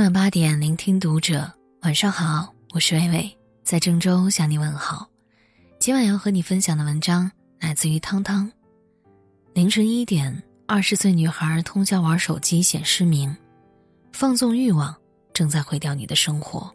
晚八点，聆听读者。晚上好，我是微微，在郑州向你问好。今晚要和你分享的文章来自于汤汤。凌晨一点，二十岁女孩通宵玩手机显失明，放纵欲望正在毁掉你的生活。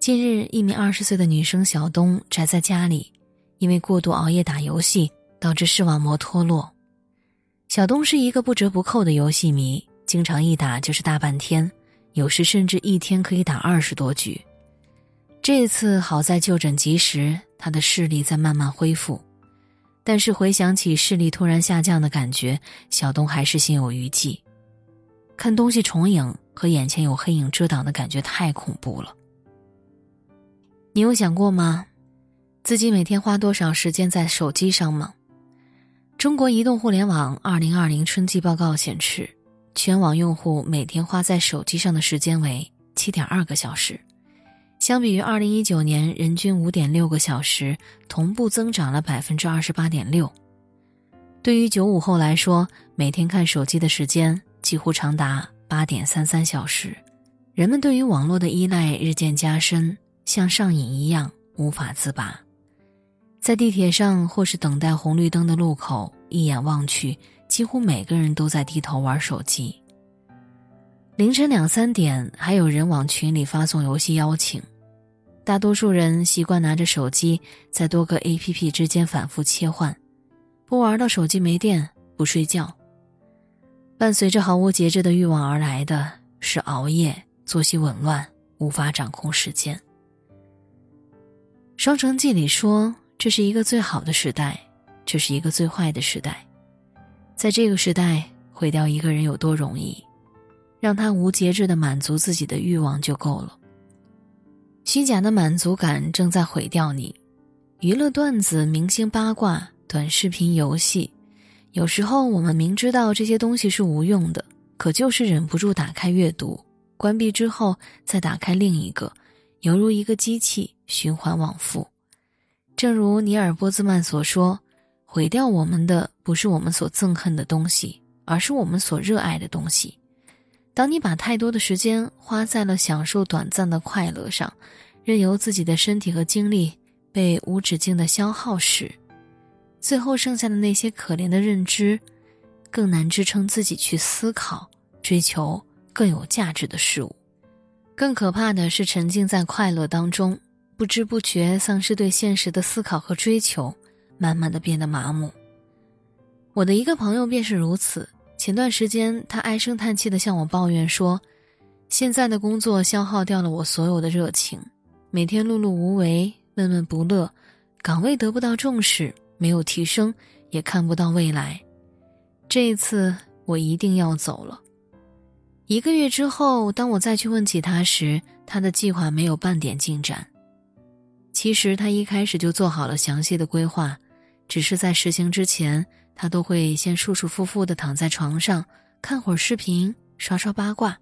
近日，一名二十岁的女生小东宅在家里，因为过度熬夜打游戏，导致视网膜脱落。小东是一个不折不扣的游戏迷，经常一打就是大半天。有时甚至一天可以打二十多局。这次好在就诊及时，他的视力在慢慢恢复。但是回想起视力突然下降的感觉，小东还是心有余悸。看东西重影和眼前有黑影遮挡的感觉太恐怖了。你有想过吗？自己每天花多少时间在手机上吗？中国移动互联网二零二零春季报告显示。全网用户每天花在手机上的时间为七点二个小时，相比于二零一九年人均五点六个小时，同步增长了百分之二十八点六。对于九五后来说，每天看手机的时间几乎长达八点三三小时。人们对于网络的依赖日渐加深，像上瘾一样无法自拔。在地铁上或是等待红绿灯的路口，一眼望去。几乎每个人都在低头玩手机。凌晨两三点，还有人往群里发送游戏邀请。大多数人习惯拿着手机在多个 APP 之间反复切换，不玩到手机没电不睡觉。伴随着毫无节制的欲望而来的是熬夜、作息紊乱、无法掌控时间。《双城记》里说：“这是一个最好的时代，这是一个最坏的时代。”在这个时代，毁掉一个人有多容易？让他无节制的满足自己的欲望就够了。虚假的满足感正在毁掉你。娱乐段子、明星八卦、短视频、游戏，有时候我们明知道这些东西是无用的，可就是忍不住打开阅读，关闭之后再打开另一个，犹如一个机器循环往复。正如尼尔·波兹曼所说。毁掉我们的不是我们所憎恨的东西，而是我们所热爱的东西。当你把太多的时间花在了享受短暂的快乐上，任由自己的身体和精力被无止境的消耗时，最后剩下的那些可怜的认知，更难支撑自己去思考、追求更有价值的事物。更可怕的是，沉浸在快乐当中，不知不觉丧失对现实的思考和追求。慢慢的变得麻木。我的一个朋友便是如此。前段时间，他唉声叹气的向我抱怨说：“现在的工作消耗掉了我所有的热情，每天碌碌无为、闷闷不乐，岗位得不到重视，没有提升，也看不到未来。这一次，我一定要走了。”一个月之后，当我再去问起他时，他的计划没有半点进展。其实他一开始就做好了详细的规划。只是在实行之前，他都会先舒舒服服的躺在床上，看会儿视频，刷刷八卦。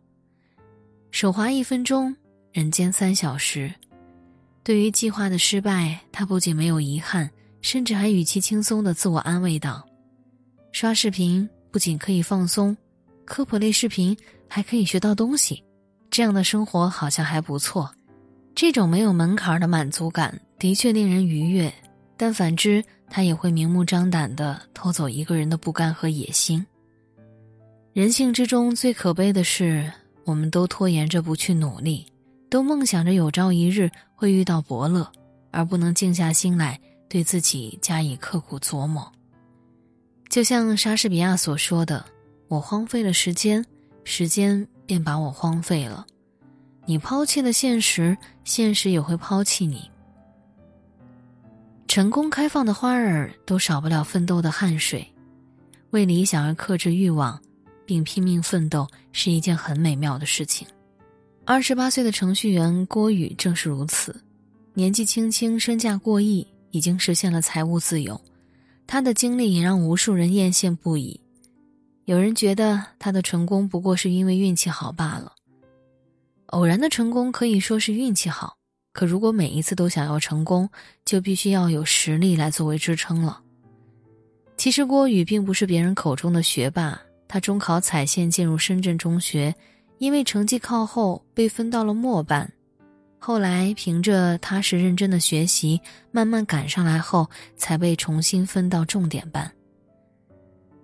手滑一分钟，人间三小时。对于计划的失败，他不仅没有遗憾，甚至还语气轻松的自我安慰道：“刷视频不仅可以放松，科普类视频还可以学到东西，这样的生活好像还不错。”这种没有门槛的满足感的确令人愉悦，但反之。他也会明目张胆地偷走一个人的不甘和野心。人性之中最可悲的是，我们都拖延着不去努力，都梦想着有朝一日会遇到伯乐，而不能静下心来对自己加以刻苦琢磨。就像莎士比亚所说的：“我荒废了时间，时间便把我荒废了。你抛弃了现实，现实也会抛弃你。”成功开放的花儿都少不了奋斗的汗水，为理想而克制欲望，并拼命奋斗是一件很美妙的事情。二十八岁的程序员郭宇正是如此，年纪轻轻身价过亿，已经实现了财务自由。他的经历也让无数人艳羡不已。有人觉得他的成功不过是因为运气好罢了，偶然的成功可以说是运气好。可如果每一次都想要成功，就必须要有实力来作为支撑了。其实郭宇并不是别人口中的学霸，他中考踩线进入深圳中学，因为成绩靠后被分到了末班，后来凭着踏实认真的学习，慢慢赶上来后，才被重新分到重点班。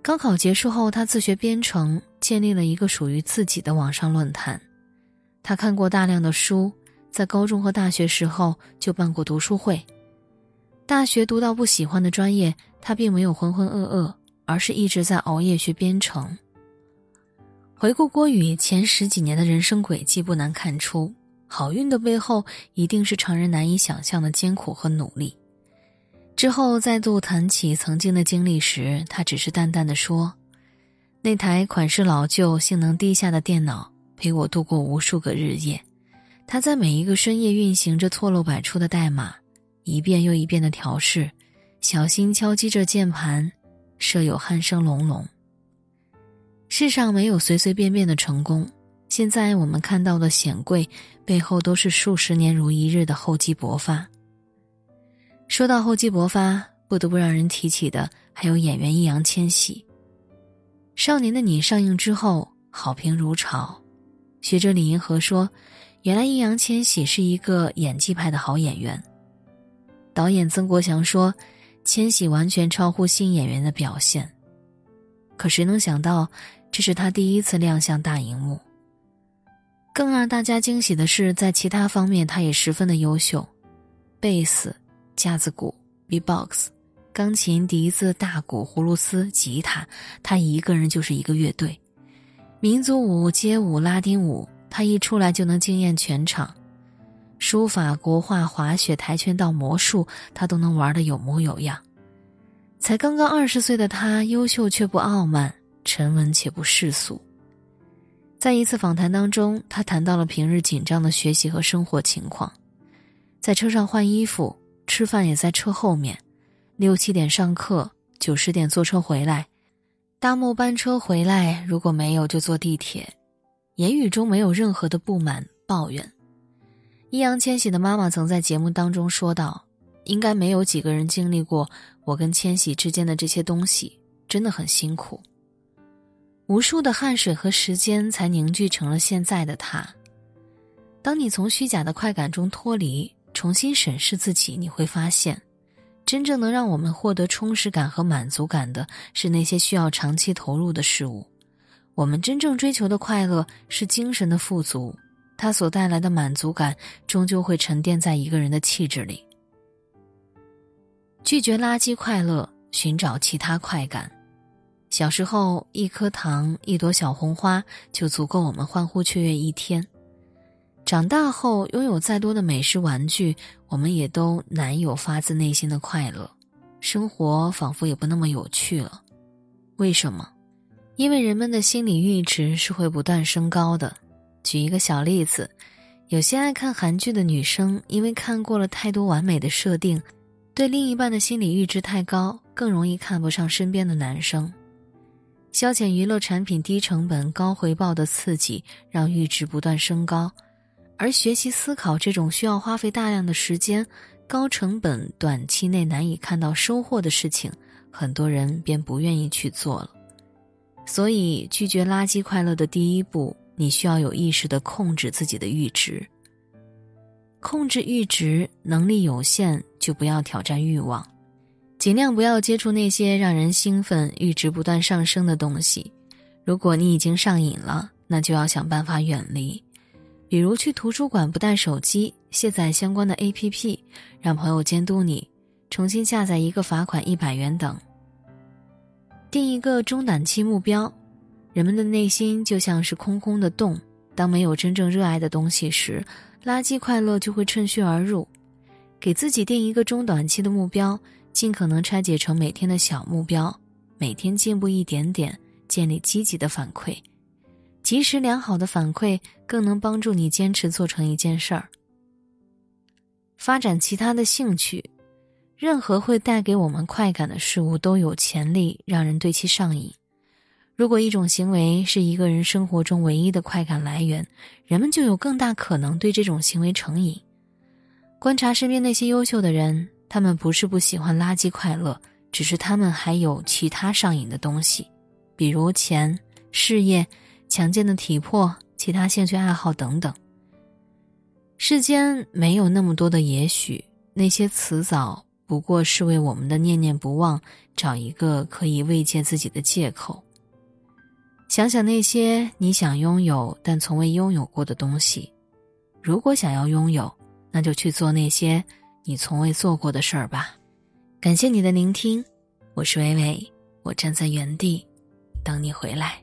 高考结束后，他自学编程，建立了一个属于自己的网上论坛。他看过大量的书，在高中和大学时候就办过读书会。大学读到不喜欢的专业，他并没有浑浑噩噩，而是一直在熬夜学编程。回顾郭宇前十几年的人生轨迹，不难看出，好运的背后一定是常人难以想象的艰苦和努力。之后再度谈起曾经的经历时，他只是淡淡的说：“那台款式老旧、性能低下的电脑陪我度过无数个日夜，他在每一个深夜运行着错漏百出的代码，一遍又一遍的调试，小心敲击着键盘，舍友鼾声隆隆。世上没有随随便便的成功，现在我们看到的显贵，背后都是数十年如一日的厚积薄发。”说到厚积薄发，不得不让人提起的还有演员易烊千玺。《少年的你》上映之后，好评如潮。学者李银河说：“原来易烊千玺是一个演技派的好演员。”导演曾国祥说：“千玺完全超乎新演员的表现。”可谁能想到，这是他第一次亮相大荧幕。更让大家惊喜的是，在其他方面他也十分的优秀，贝斯。架子鼓、B-box、钢琴、笛子、大鼓、葫芦丝、吉他，他一个人就是一个乐队。民族舞、街舞、拉丁舞，他一出来就能惊艳全场。书法、国画、滑雪、跆拳道、魔术，他都能玩的有模有样。才刚刚二十岁的他，优秀却不傲慢，沉稳且不世俗。在一次访谈当中，他谈到了平日紧张的学习和生活情况，在车上换衣服。吃饭也在车后面，六七点上课，九十点坐车回来，搭末班车回来，如果没有就坐地铁，言语中没有任何的不满抱怨。易烊千玺的妈妈曾在节目当中说道：“应该没有几个人经历过我跟千玺之间的这些东西，真的很辛苦，无数的汗水和时间才凝聚成了现在的他。当你从虚假的快感中脱离。”重新审视自己，你会发现，真正能让我们获得充实感和满足感的是那些需要长期投入的事物。我们真正追求的快乐是精神的富足，它所带来的满足感终究会沉淀在一个人的气质里。拒绝垃圾快乐，寻找其他快感。小时候，一颗糖、一朵小红花就足够我们欢呼雀跃一天。长大后，拥有再多的美食玩具，我们也都难有发自内心的快乐，生活仿佛也不那么有趣了。为什么？因为人们的心理阈值是会不断升高的。举一个小例子，有些爱看韩剧的女生，因为看过了太多完美的设定，对另一半的心理阈值太高，更容易看不上身边的男生。消遣娱乐产品低成本高回报的刺激，让阈值不断升高。而学习思考这种需要花费大量的时间、高成本、短期内难以看到收获的事情，很多人便不愿意去做了。所以，拒绝垃圾快乐的第一步，你需要有意识的控制自己的阈值。控制阈值能力有限，就不要挑战欲望，尽量不要接触那些让人兴奋、阈值不断上升的东西。如果你已经上瘾了，那就要想办法远离。比如去图书馆不带手机，卸载相关的 APP，让朋友监督你，重新下载一个罚款一百元等。定一个中短期目标，人们的内心就像是空空的洞，当没有真正热爱的东西时，垃圾快乐就会趁虚而入。给自己定一个中短期的目标，尽可能拆解成每天的小目标，每天进步一点点，建立积极的反馈。及时良好的反馈更能帮助你坚持做成一件事儿。发展其他的兴趣，任何会带给我们快感的事物都有潜力让人对其上瘾。如果一种行为是一个人生活中唯一的快感来源，人们就有更大可能对这种行为成瘾。观察身边那些优秀的人，他们不是不喜欢垃圾快乐，只是他们还有其他上瘾的东西，比如钱、事业。强健的体魄、其他兴趣爱好等等。世间没有那么多的也许，那些辞藻不过是为我们的念念不忘找一个可以慰藉自己的借口。想想那些你想拥有但从未拥有过的东西，如果想要拥有，那就去做那些你从未做过的事儿吧。感谢你的聆听，我是微微，我站在原地等你回来。